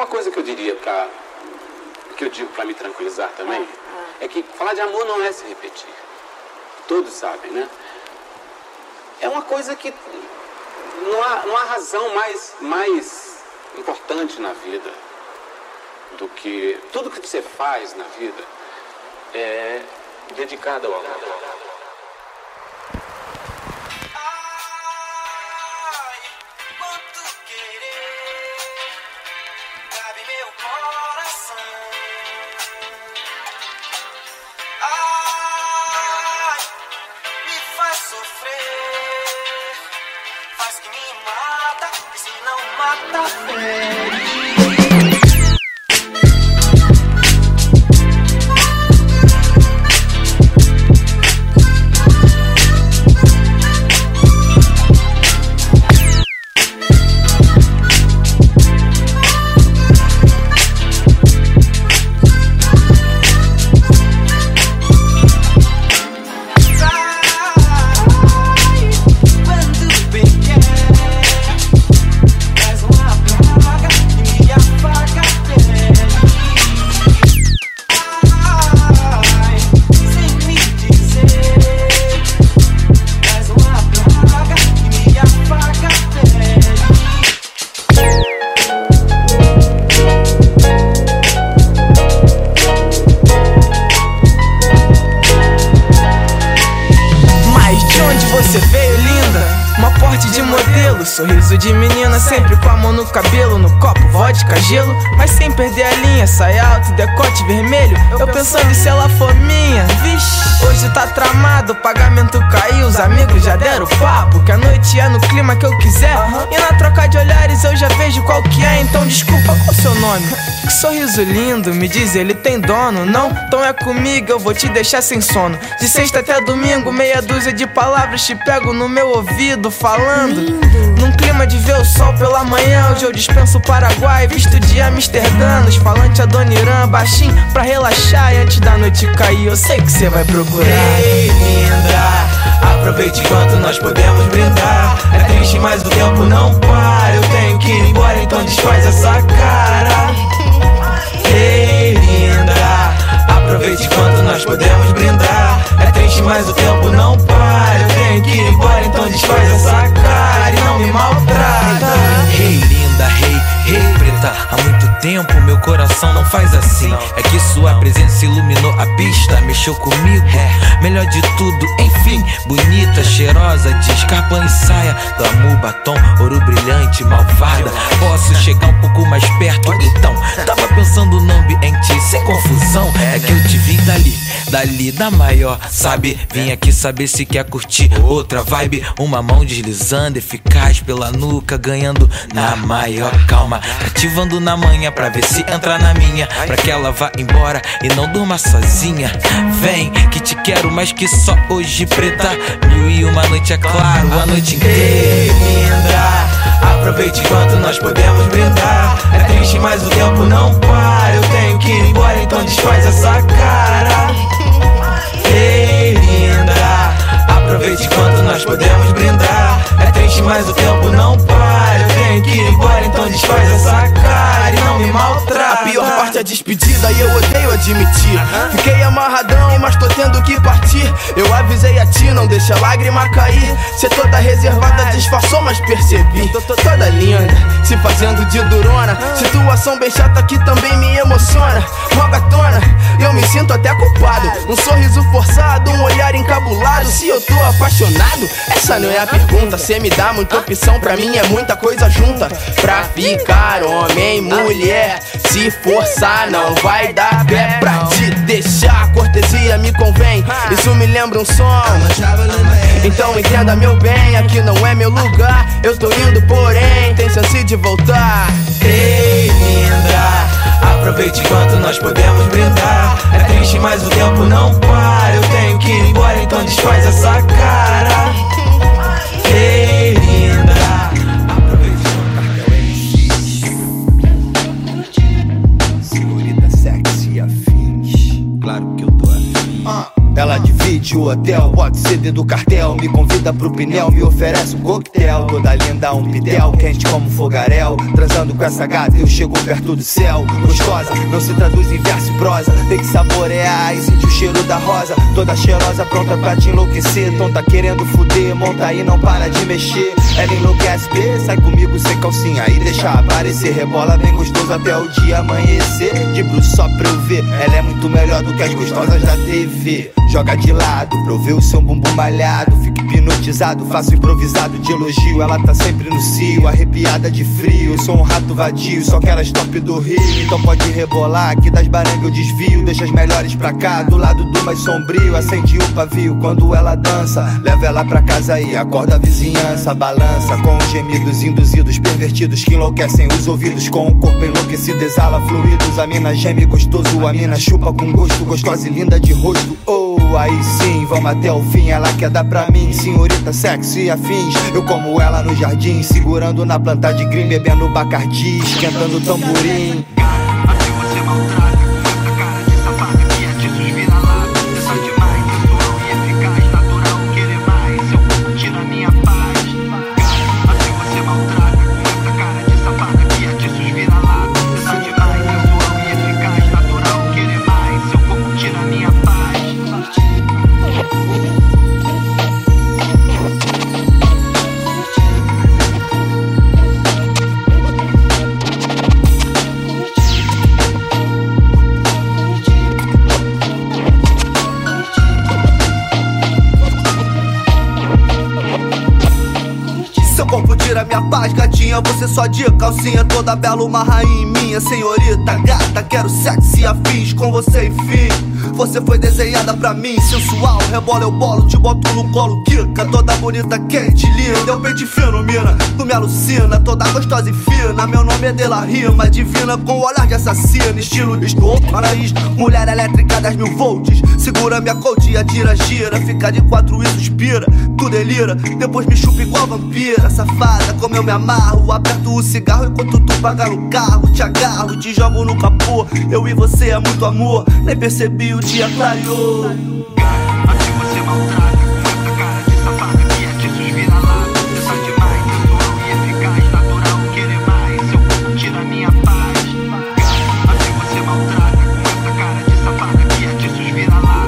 uma coisa que eu diria para que eu digo para me tranquilizar também é que falar de amor não é se repetir. Todos sabem, né? É uma coisa que não há, não há razão mais, mais importante na vida do que tudo que você faz na vida é dedicado ao amor. Sorriso gelo. Mas sem perder a linha, sai alto, decote vermelho. Eu pensando se ela for minha, vixe. Hoje tá tramado, o pagamento caiu, os amigos já deram papo. Que a noite é no clima que eu quiser. E na troca de olhares eu já vejo qual que é, então desculpa, qual seu nome? Que sorriso lindo, me diz ele tem dono. Não, então é comigo, eu vou te deixar sem sono. De sexta até domingo, meia dúzia de palavras te pego no meu ouvido falando. Num clima de ver o sol pela manhã, hoje eu dispenso o Paraguai, visto de Amsterdã, nos falante Adoniran, baixinho pra relaxar e antes da noite cair, eu sei que cê vai procurar. Ei, linda, aproveite enquanto nós podemos brindar. É triste, mas o tempo não para. Eu tenho que ir embora, então desfaz essa cara. Ei, linda, aproveite enquanto nós podemos brindar. É triste, mas o tempo não para. Eu tenho que ir embora, então desfaz essa cara e não me maltrata. Hey linda, hey, hey preta, há muito tempo meu coração não faz assim. É que sua presença iluminou a pista, mexeu comigo. É, melhor de tudo, enfim, bonita, cheirosa, de escarpa e saia, glamour, batom, ouro brilhante, malvada. Posso chegar um pouco mais perto, então. Tava pensando no ambiente, sem confusão. É que eu te vi dali, dali da maior, sabe? Vim aqui saber se quer curtir outra vibe. Uma mão deslizando, eficaz pela nuca, ganhando na maior calma. Ativando na manhã pra ver se entra na minha. Pra que ela vá embora e não durma sozinha. Vem, que te quero mais que só hoje, preta. Mil e uma noite, é claro, a noite Ei, inteira. linda, aproveite enquanto nós podemos brindar. É triste, mas o tempo não para. Eu tenho que ir embora, então desfaz essa cara. Ei, linda, aproveite enquanto nós podemos brindar. É triste, mas o tempo não para. Eu tenho que ir embora, então desfaz essa cara despedida e eu odeio admitir. Fiquei amarradão, mas tô tendo que partir. Eu avisei a ti, não deixa a lágrima cair. Cê toda reservada disfarçou, mas percebi. Tô, tô toda linda, se fazendo de durona. Situação bem chata que também me emociona. Mó gatona, eu me sinto até culpado. Um sorriso forçado, um olhar encabulado. Se eu tô apaixonado, essa não é a pergunta. Cê me dá muita opção, pra mim é muita coisa junta. Pra ficar homem, mulher. Se forçar, não vai dar pé pra te deixar. Cortesia me convém, isso me lembra um som. Então entenda, meu bem, aqui não é meu lugar. Eu tô indo, porém, tem chance de voltar. Ei, linda, aproveite enquanto nós podemos brindar. É triste, mas o tempo não para. Eu tenho que ir embora, então desfaz essa cara. Ela divide o hotel. Pode ser do cartel, me convida pro pinel, me oferece um coquetel. Toda linda, um pidel, quente como fogaréu. Transando com essa gata, eu chego perto do céu. Gostosa, não se traduz em verso e prosa. Tem que saborear e sentir o cheiro da rosa. Toda cheirosa, pronta pra te enlouquecer. Tonta querendo fuder, monta aí, não para de mexer. Ela enlouquece, sai comigo sem calcinha e deixa aparecer. Rebola bem gostoso até o dia amanhecer. De bruxo só pra eu ver. Ela é muito melhor do que as gostosas da TV. Joga de lado pra eu ver o seu bumbum malhado. Fico hipnotizado, faço improvisado de elogio. Ela tá sempre no cio, arrepiada de frio. Eu sou um rato vadio, só quero as top do rio. Então pode rebolar, que das barangas eu desvio. Deixa as melhores pra cá, do lado do mais sombrio. Acende o pavio quando ela dança. Leva ela pra casa e acorda a vizinhança. Balança com os gemidos induzidos, pervertidos que enlouquecem os ouvidos. Com o corpo enlouquecido, exala fluidos. A mina geme gostoso, a mina chupa com gosto. Gostosa e linda de rosto. Oh, aí sim, vamos até o fim. Ela quer dar pra mim, senhorita sexy afins. Eu como ela no jardim, segurando na planta de green, bebendo bacardi, esquentando tamborim. De calcinha, toda bela, uma rainha minha. Senhorita gata, quero sexo e afins com você, enfim. Você foi desenhada pra mim, sensual. Rebola, eu bolo, te boto no colo, quica. Toda bonita, quente, linda. Eu pente fino, mina. Tu me alucina, toda gostosa e fina. Meu nome é Dela Rima, divina com olhar de assassina. Estilo estou, paraíso, mulher elétrica das mil volts. Segura minha coach e atira, gira. Fica de quatro e suspira, tu delira. Depois me chupa igual vampira. Safada, como eu me amarro. Aperto o cigarro enquanto tu paga no carro. Te agarro, te jogo no capô. Eu e você é muito amor. Nem percebi o dia clareou. Você maltrata com essa cara de safada que é disso vira lá. Demais, sensual e eficaz, natural, querer mais. Seu corpo tira minha paz. Você maltrata com essa cara de safada que é disso vira lá.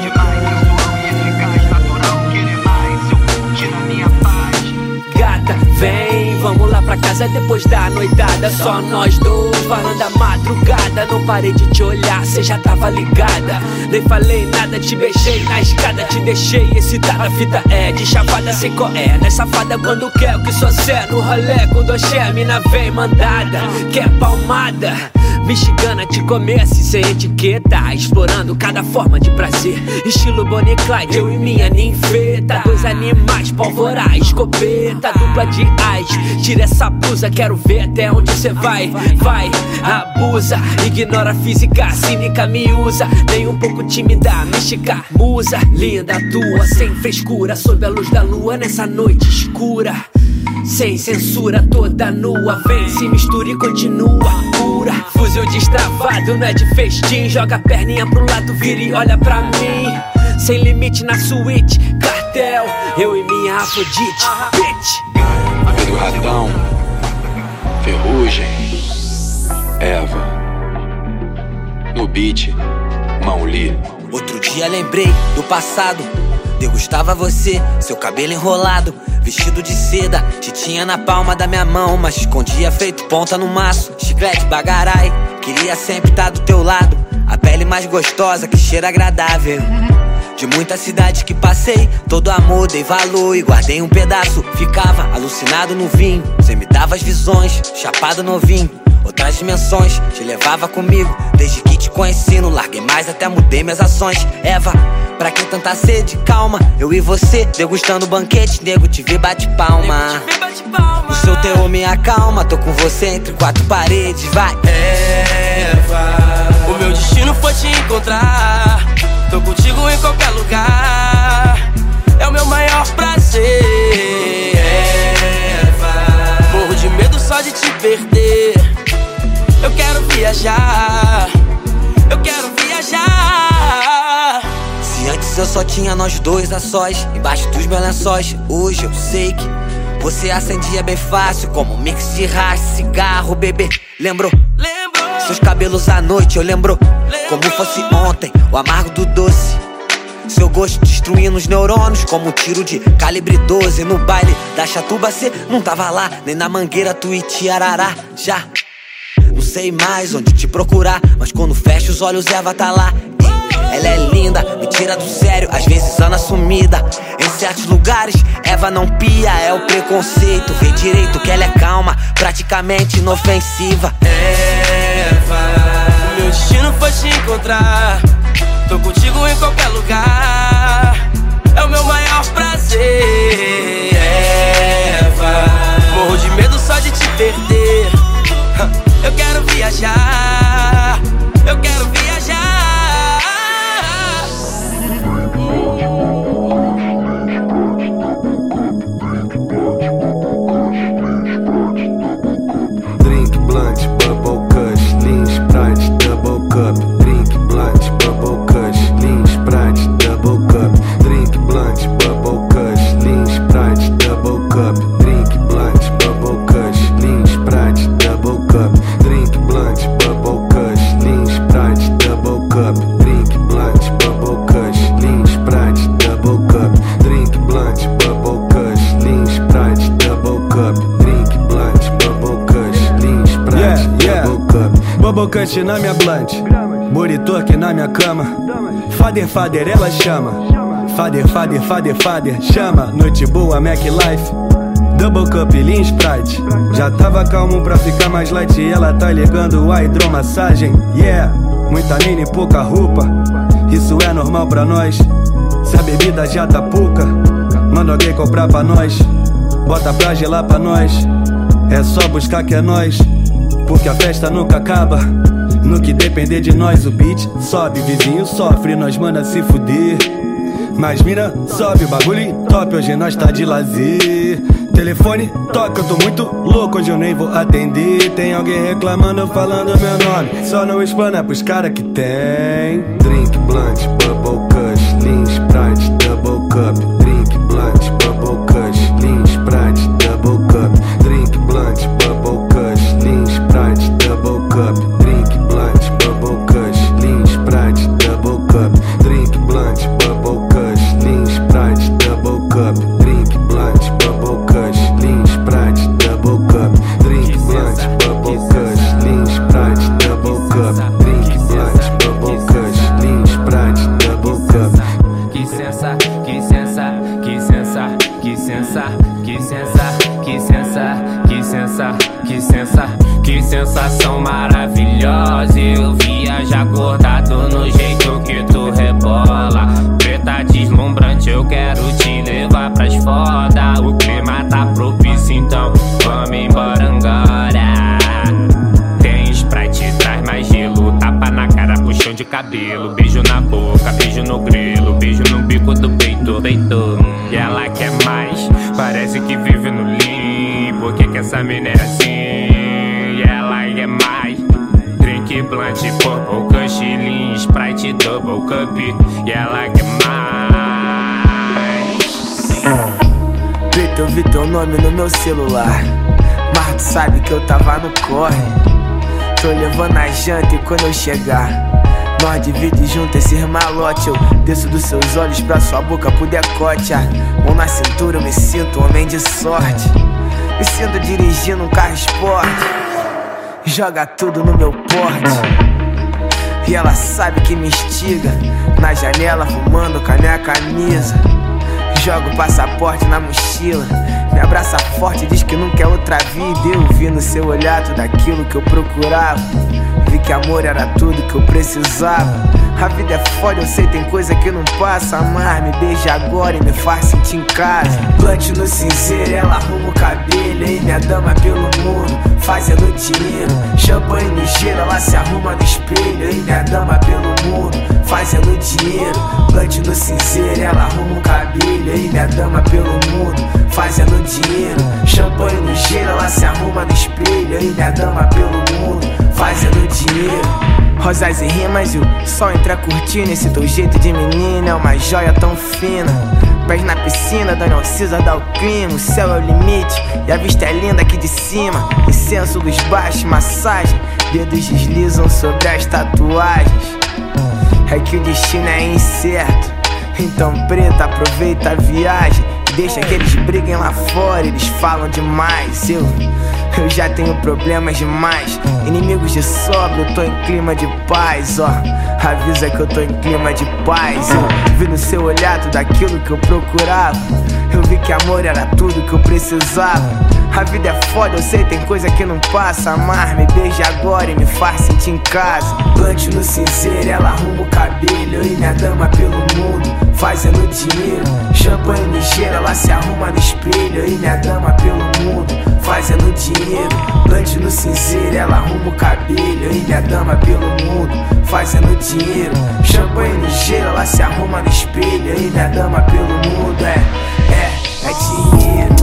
Demais, sensual e eficaz, natural, querer mais. Seu corpo tira minha paz. Gata, vem, vamos lá pra casa depois da noitada. Só nós dois, varanda madrugada. Não parei de te olhar, cê já tava ligada. Nem falei nada, te beijei na escada, te deixei excitada. A fita é de chapada sem coé. Nessa safada quando quer, o que só cê no rolê. Doxé, a mina vem mandada, quer palmada. Mexicana te comece sem etiqueta Explorando cada forma de prazer. Estilo Bonnie Clyde, eu e minha ninfeta. Dois animais, pólvora, escopeta Dupla de ais, tira essa blusa Quero ver até onde cê vai. Vai, abusa Ignora a física, cínica me usa. Nem um pouco tímida, mística Musa, linda tua, sem frescura Sob a luz da lua nessa noite escura sem censura, toda nua. Vem, se mistura e continua. Pura Fuzil destravado, não é de festim. Joga a perninha pro lado, vira e olha pra mim. Sem limite na suíte, cartel. Eu e minha Afrodite, bitch. Pedro Ratão, Ferrugem, Eva, no beat, Mão Li. Outro dia lembrei do passado. Degustava você, seu cabelo enrolado, vestido de seda, te tinha na palma da minha mão, mas escondia feito ponta no maço, chiclete bagarai. Queria sempre estar do teu lado, a pele mais gostosa, que cheiro agradável. De muita cidade que passei, todo amor dei valor e guardei um pedaço. Ficava alucinado no vinho, cê me dava as visões, chapado novinho. Outras dimensões, te levava comigo Desde que te conheci, não larguei mais Até mudei minhas ações Eva, pra quem tanta sede, calma Eu e você, degustando o banquete Nego, te vi bate palma O seu teor me acalma Tô com você entre quatro paredes, vai Eva, o meu destino foi te encontrar. Tô contigo em qualquer lugar. É o meu maior prazer. Eva, morro de medo só de te perder. Eu quero viajar. Eu quero viajar. Se antes eu só tinha nós dois a sós, embaixo dos meus lençóis. Hoje eu sei que você acendia bem fácil, como um mix de racha, cigarro, bebê. Lembrou? Lembrou? Seus cabelos à noite, eu lembro como fosse ontem, o amargo do doce. Seu gosto destruindo os neurônios como um tiro de calibre 12 no baile da Chatuba. Cê não tava lá, nem na mangueira Tuiuti Arará. Já não sei mais onde te procurar, mas quando fecho os olhos, Eva tá lá. Ela é linda, me tira do sério, às vezes anda sumida. Em certos lugares, Eva não pia, é o preconceito. Vê direito que ela é calma, praticamente inofensiva. Eva, meu destino foi te encontrar. Tô contigo em qualquer lugar. Cut na minha blunt, Buritorque na minha cama. Fader, fader, ela chama. Fader, fader, fader, fader, chama. Noite boa, Mac Life. Double cup, lean Sprite. Já tava calmo pra ficar mais light. E ela tá ligando a hidromassagem. Yeah, muita nene e pouca roupa. Isso é normal pra nós. Se a bebida já tá pouca, manda alguém comprar pra nós. Bota pra gelar pra nós. É só buscar que é nós. Porque a festa nunca acaba. No que depender de nós, o beat sobe, vizinho sofre, nós manda se fuder. Mas mira, sobe o bagulho top, hoje nós tá de lazer. Telefone toca, eu tô muito louco, hoje eu nem vou atender. Tem alguém reclamando, falando meu nome. Só não explana pros cara que tem. Drink blunt, bubble kush, lean sprite, double cup. Essa mina é assim? Ela quer mais. Drink blunt, purple, lean, Sprite, double cup. E ela quer mais. Preto, eu vi teu nome no meu celular. Mas tu sabe que eu tava no corre. Tô levando a janta e quando eu chegar, nós divide junto esse malote. Eu desço dos seus olhos pra sua boca pro decote. A mão na cintura, eu me sinto um homem de sorte. Me sinto dirigindo um carro esporte. Joga tudo no meu porte. E ela sabe que me instiga Na janela fumando minha camisa Joga o passaporte na mochila Me abraça forte, diz que não quer outra vida. Eu vi no seu olhar tudo aquilo que eu procurava. Vi que amor era tudo que eu precisava. A vida é foda, eu sei, tem coisa que não passa Mas me beija agora e me faz sentir em casa. Plante no cinzeiro, ela arruma o cabelo. E minha dama pelo mundo, fazendo dinheiro. Champanhe gelo, ela se arruma no espelho. E minha dama pelo mundo, fazendo dinheiro. Plante no cinzeiro, ela arruma o cabelo. E minha dama pelo mundo, fazendo dinheiro. Champanhe gelo, ela se arruma no espelho. E minha dama pelo mundo, fazendo dinheiro. Rosas e rimas e o sol entra curtindo. Esse teu jeito de menina. É uma joia tão fina. Pés na piscina, Daniel Cisa dá o clima. O céu é o limite e a vista é linda aqui de cima. Incenso dos baixos, massagem. Dedos deslizam sobre as tatuagens. É que o destino é incerto. Então, preta, aproveita a viagem. Deixa que eles briguem lá fora, eles falam demais. Eu, eu já tenho problemas demais. Inimigos de sobra, eu tô em clima de paz, ó. Avisa que eu tô em clima de paz. Eu vi no seu olhar tudo aquilo que eu procurava. Eu vi que amor era tudo que eu precisava. A vida é foda, eu sei, tem coisa que não passa. Amar, me beija agora e me faz sentir em casa. Plante no cinzeiro, ela arruma o cabelo. E minha dama pelo mundo, fazendo dinheiro. Champanhe ligeira, ela se arruma no espelho. E minha dama pelo mundo, fazendo dinheiro. Plante no cinzeiro, ela arruma o cabelo. E minha dama pelo mundo, fazendo dinheiro. Champanhe ligeira, ela se arruma no espelho. E minha dama pelo mundo, é, é, é dinheiro.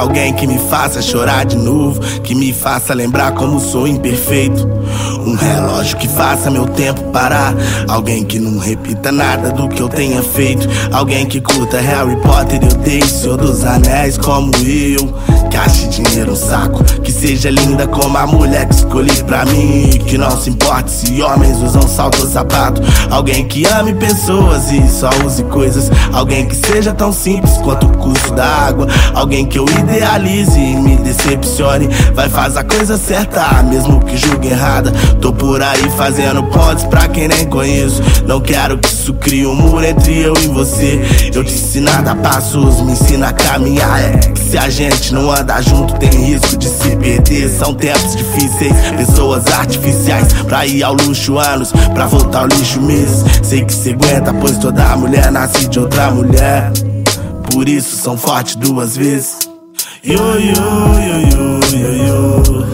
Alguém que me faça chorar de novo, que me faça lembrar como sou imperfeito. Um relógio que faça meu tempo parar. Alguém que não repita nada do que eu tenha feito. Alguém que curta Harry Potter e odeie Senhor dos Anéis como eu. Que ache dinheiro saco, que seja linda como a mulher que escolhi pra mim. Que não se importe se homens usam salto ou sapato. Alguém que ame pessoas e só use coisas. Alguém que seja tão simples quanto o custo da água. Alguém que eu idealize e me decepcione. Vai fazer a coisa certa, mesmo que julgue errada. Tô por aí fazendo pontes pra quem nem conheço. Não quero que isso crie um muro entre eu e você. Eu te ensino a passos, me ensina a caminhar. É se a gente não andar junto, tem risco de se perder. São tempos difíceis, pessoas artificiais. Pra ir ao luxo anos, pra voltar ao lixo meses. Sei que cê aguenta, pois toda mulher nasce de outra mulher. Por isso são fortes duas vezes. Yo, yo, yo, yo. Yo, yo,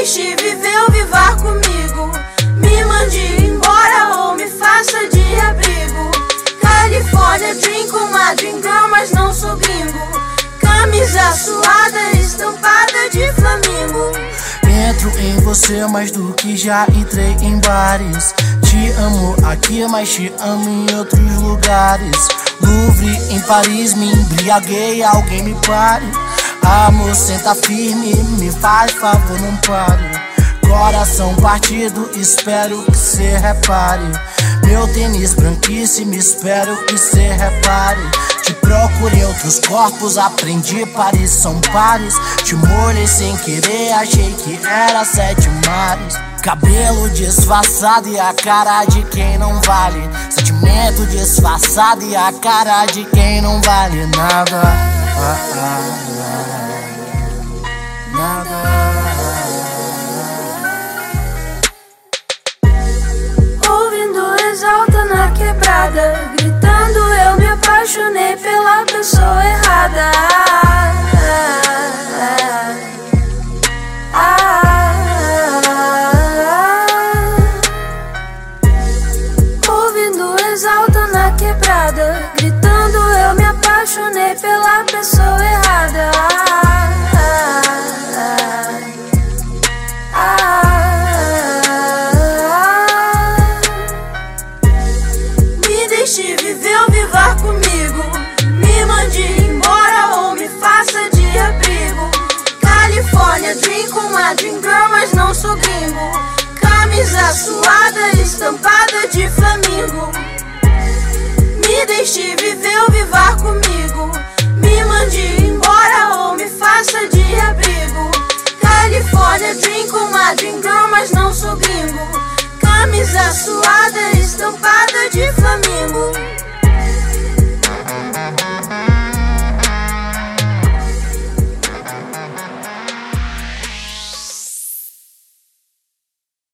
deixe viver ou vivar comigo. Me mande embora ou me faça de abrigo. Califórnia, com uma dream mas não sou gringo. Camisa suada, estampada de flamingo. Entro em você mais do que já entrei em bares. Te amo aqui, mas te amo em outros lugares. Louvre em Paris, me embriaguei, alguém me pare. Amor, senta firme, me faz favor, não pare. Coração partido, espero que cê repare. Meu tênis branquíssimo, espero que cê repare. Te procurei outros corpos, aprendi pares são pares. Te molhei sem querer, achei que era sete mares. Cabelo disfarçado e a cara de quem não vale. Sentimento disfarçado e a cara de quem não vale nada. Ah, ah, ah. Ouvindo exalta na quebrada, gritando eu me apaixonei pela pessoa errada. Suada, estampada de flamingo. Me deixe viver ou vivar comigo. Me mande embora ou me faça de abrigo. Califórnia, dream com uma dream girl, mas não sou gringo. Camisa suada,